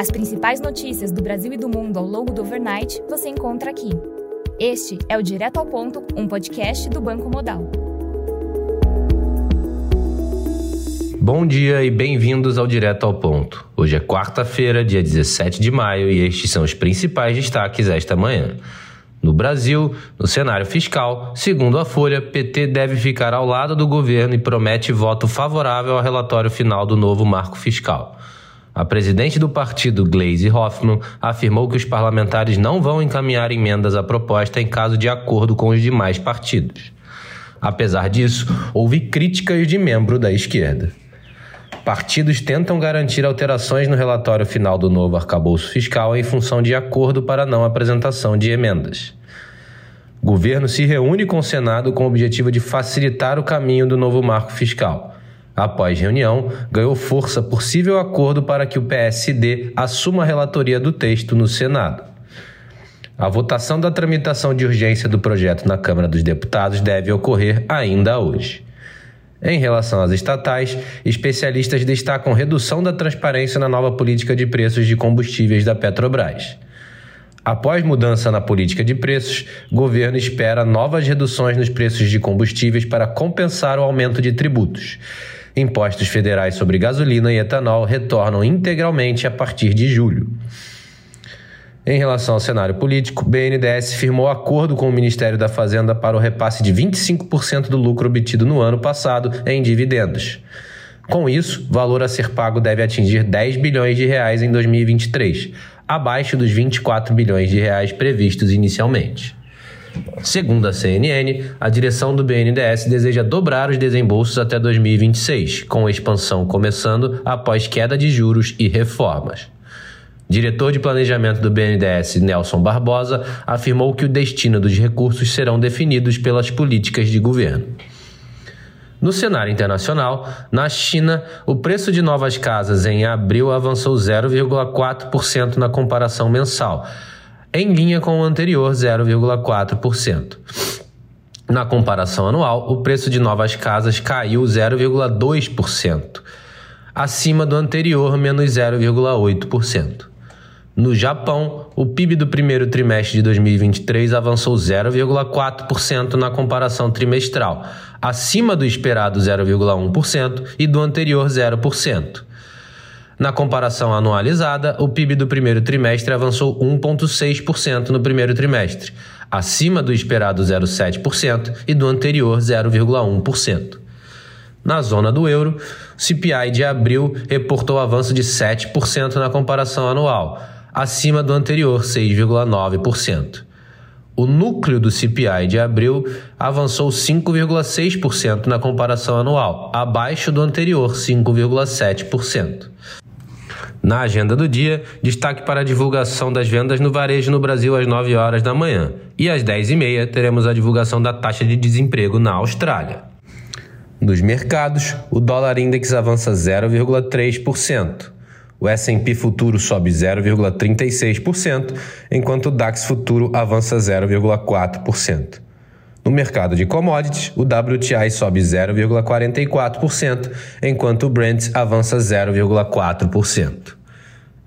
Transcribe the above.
As principais notícias do Brasil e do mundo ao longo do overnight você encontra aqui. Este é o Direto ao Ponto, um podcast do Banco Modal. Bom dia e bem-vindos ao Direto ao Ponto. Hoje é quarta-feira, dia 17 de maio, e estes são os principais destaques esta manhã. No Brasil, no cenário fiscal, segundo a Folha, PT deve ficar ao lado do governo e promete voto favorável ao relatório final do novo marco fiscal. A presidente do partido, Gleisi Hoffmann, afirmou que os parlamentares não vão encaminhar emendas à proposta em caso de acordo com os demais partidos. Apesar disso, houve críticas de membro da esquerda. Partidos tentam garantir alterações no relatório final do novo arcabouço fiscal em função de acordo para não apresentação de emendas. Governo se reúne com o Senado com o objetivo de facilitar o caminho do novo marco fiscal. Após reunião, ganhou força possível acordo para que o PSD assuma a relatoria do texto no Senado. A votação da tramitação de urgência do projeto na Câmara dos Deputados deve ocorrer ainda hoje. Em relação às estatais, especialistas destacam redução da transparência na nova política de preços de combustíveis da Petrobras. Após mudança na política de preços, governo espera novas reduções nos preços de combustíveis para compensar o aumento de tributos. Impostos federais sobre gasolina e etanol retornam integralmente a partir de julho. Em relação ao cenário político, BNDES firmou acordo com o Ministério da Fazenda para o repasse de 25% do lucro obtido no ano passado em dividendos. Com isso, o valor a ser pago deve atingir 10 bilhões de reais em 2023, abaixo dos 24 bilhões de reais previstos inicialmente. Segundo a CNN, a direção do BNDES deseja dobrar os desembolsos até 2026, com a expansão começando após queda de juros e reformas. Diretor de Planejamento do BNDES, Nelson Barbosa, afirmou que o destino dos recursos serão definidos pelas políticas de governo. No cenário internacional, na China, o preço de novas casas em abril avançou 0,4% na comparação mensal, em linha com o anterior 0,4%. Na comparação anual, o preço de novas casas caiu 0,2%, acima do anterior, menos 0,8%. No Japão, o PIB do primeiro trimestre de 2023 avançou 0,4% na comparação trimestral, acima do esperado 0,1% e do anterior 0%. Na comparação anualizada, o PIB do primeiro trimestre avançou 1,6% no primeiro trimestre, acima do esperado 0,7% e do anterior 0,1%. Na zona do euro, o CPI de abril reportou avanço de 7% na comparação anual acima do anterior 6,9%. O núcleo do CPI de abril avançou 5,6% na comparação anual, abaixo do anterior 5,7%. Na agenda do dia, destaque para a divulgação das vendas no varejo no Brasil às 9 horas da manhã. E às 10h30 teremos a divulgação da taxa de desemprego na Austrália. Nos mercados, o dólar index avança 0,3%. O S&P futuro sobe 0,36%, enquanto o DAX futuro avança 0,4%. No mercado de commodities, o WTI sobe 0,44%, enquanto o Brent avança 0,4%.